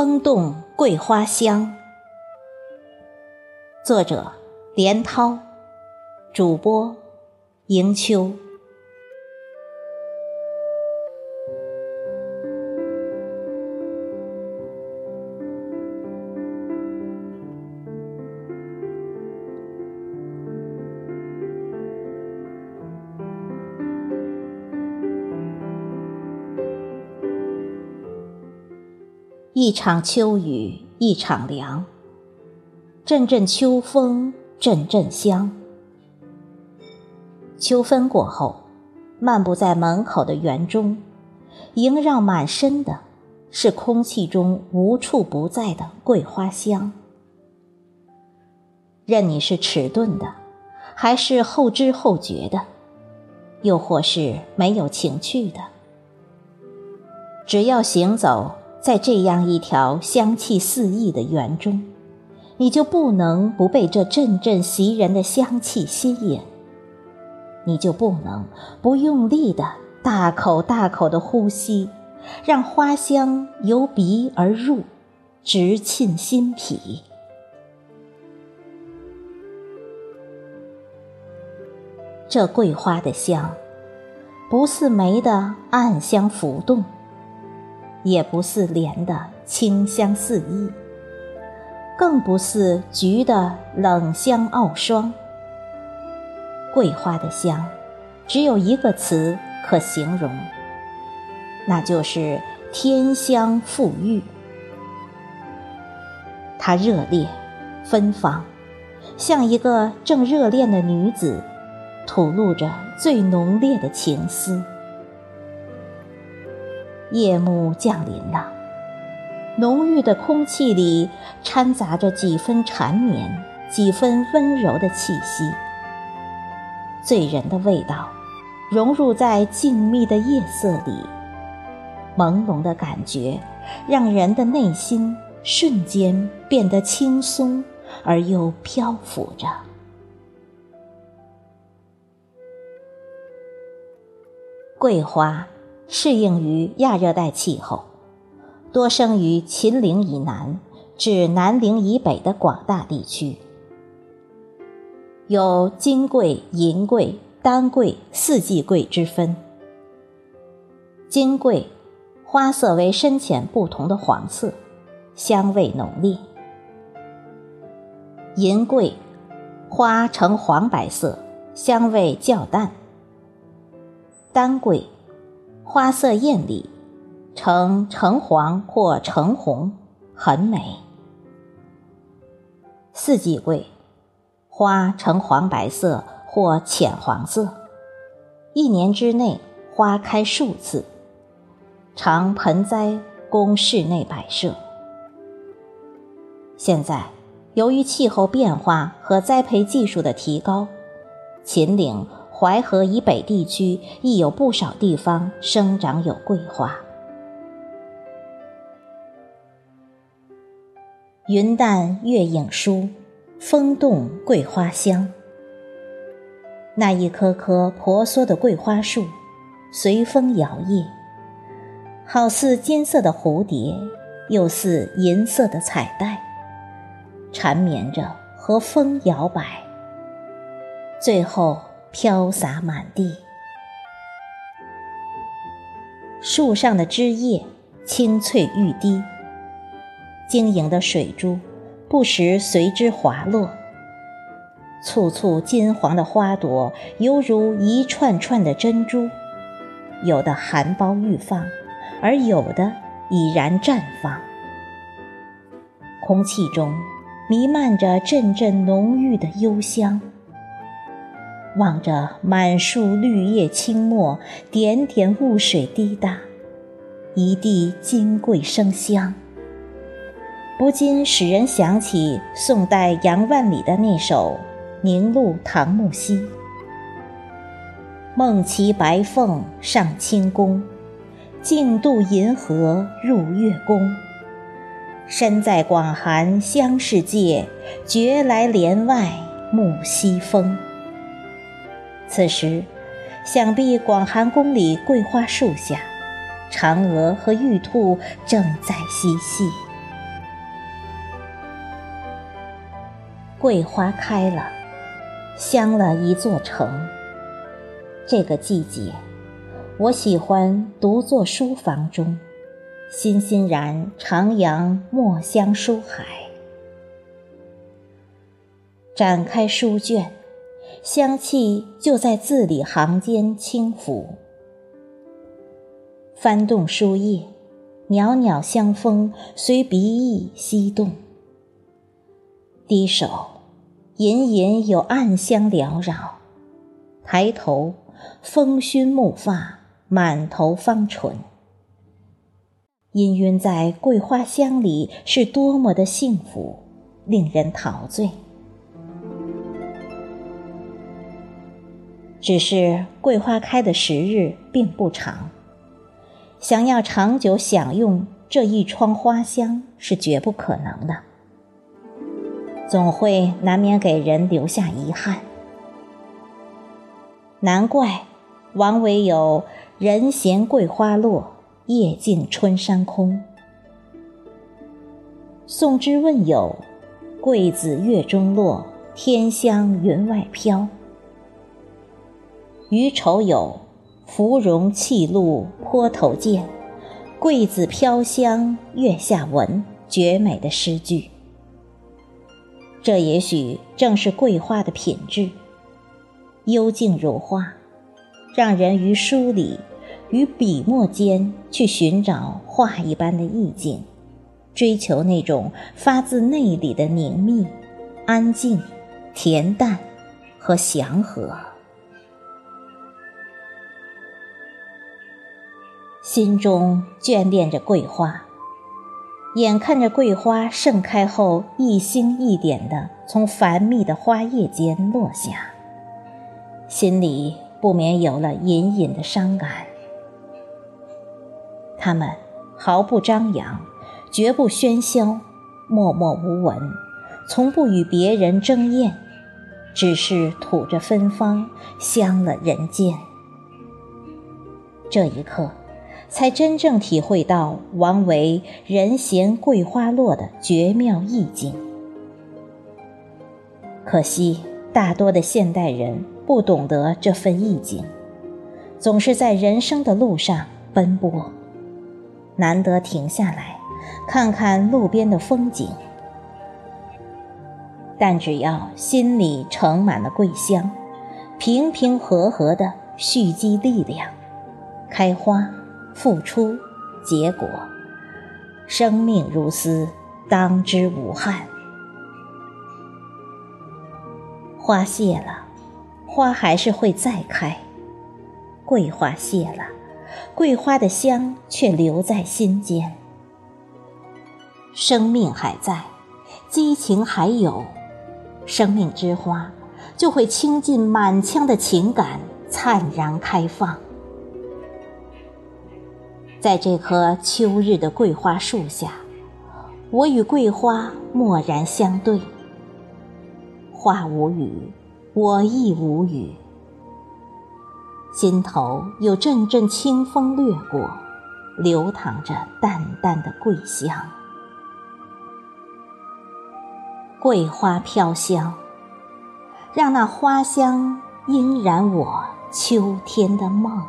风动桂花香，作者：连涛，主播：迎秋。一场秋雨一场凉，阵阵秋风阵阵香。秋分过后，漫步在门口的园中，萦绕满身的是空气中无处不在的桂花香。任你是迟钝的，还是后知后觉的，又或是没有情趣的，只要行走。在这样一条香气四溢的园中，你就不能不被这阵阵袭人的香气吸引，你就不能不用力的大口大口的呼吸，让花香由鼻而入，直沁心脾。这桂花的香，不似梅的暗香浮动。也不似莲的清香四溢，更不似菊的冷香傲霜。桂花的香，只有一个词可形容，那就是天香馥郁。它热烈、芬芳，像一个正热恋的女子，吐露着最浓烈的情思。夜幕降临了，浓郁的空气里掺杂着几分缠绵，几分温柔的气息。醉人的味道融入在静谧的夜色里，朦胧的感觉让人的内心瞬间变得轻松而又漂浮着。桂花。适应于亚热带气候，多生于秦岭以南至南岭以北的广大地区，有金桂、银桂、丹桂四季桂之分。金桂花色为深浅不同的黄色，香味浓烈；银桂花呈黄白色，香味较淡；丹桂。花色艳丽，呈橙黄或橙红，很美。四季桂，花呈黄白色或浅黄色，一年之内花开数次，常盆栽供室内摆设。现在，由于气候变化和栽培技术的提高，秦岭。淮河以北地区亦有不少地方生长有桂花。云淡月影疏，风动桂花香。那一棵棵婆娑的桂花树，随风摇曳，好似金色的蝴蝶，又似银色的彩带，缠绵着和风摇摆，最后。飘洒满地，树上的枝叶清脆欲滴，晶莹的水珠不时随之滑落。簇簇金黄的花朵犹如一串串的珍珠，有的含苞欲放，而有的已然绽放。空气中弥漫着阵阵浓郁的幽香。望着满树绿叶青墨，点点雾水滴答，一地金桂生香，不禁使人想起宋代杨万里的那首《宁录唐木溪》：“梦骑白凤上清宫，竞渡银河入月宫。身在广寒香世界，觉来帘外木西风。”此时想必广寒宫里桂花树下嫦娥和玉兔正在嬉戏。桂花开了香了一座城。这个季节我喜欢独坐书房中欣欣然徜徉墨香书海。展开书卷香气就在字里行间轻浮。翻动书页，袅袅香风随鼻翼翕动。低首，隐隐有暗香缭绕；抬头，风熏木发，满头芳醇。氤氲在桂花香里，是多么的幸福，令人陶醉。只是桂花开的时日并不长。想要长久享用这一窗花香是绝不可能的，总会难免给人留下遗憾。难怪王维有“人闲桂花落，夜静春山空”。宋之问有“桂子月中落，天香云外飘”。余愁有。芙蓉泣露坡头见，桂子飘香月下闻。绝美的诗句，这也许正是桂花的品质，幽静如画，让人于书里、于笔墨间去寻找画一般的意境，追求那种发自内里的宁谧、安静、恬淡和祥和。心中眷恋着桂花，眼看着桂花盛开后一星一点的从繁密的花叶间落下，心里不免有了隐隐的伤感。它们毫不张扬，绝不喧嚣，默默无闻，从不与别人争艳，只是吐着芬芳，香了人间。这一刻。才真正体会到王维“人闲桂花落”的绝妙意境。可惜，大多的现代人不懂得这份意境，总是在人生的路上奔波，难得停下来看看路边的风景。但只要心里盛满了桂香，平平和和的蓄积力量，开花。付出，结果，生命如斯，当之无憾。花谢了，花还是会再开；桂花谢了，桂花的香却留在心间。生命还在，激情还有，生命之花就会倾尽满腔的情感，灿然开放。在这棵秋日的桂花树下，我与桂花默然相对。花无语，我亦无语。心头有阵阵清风掠过，流淌着淡淡的桂香。桂花飘香，让那花香氤染我秋天的梦。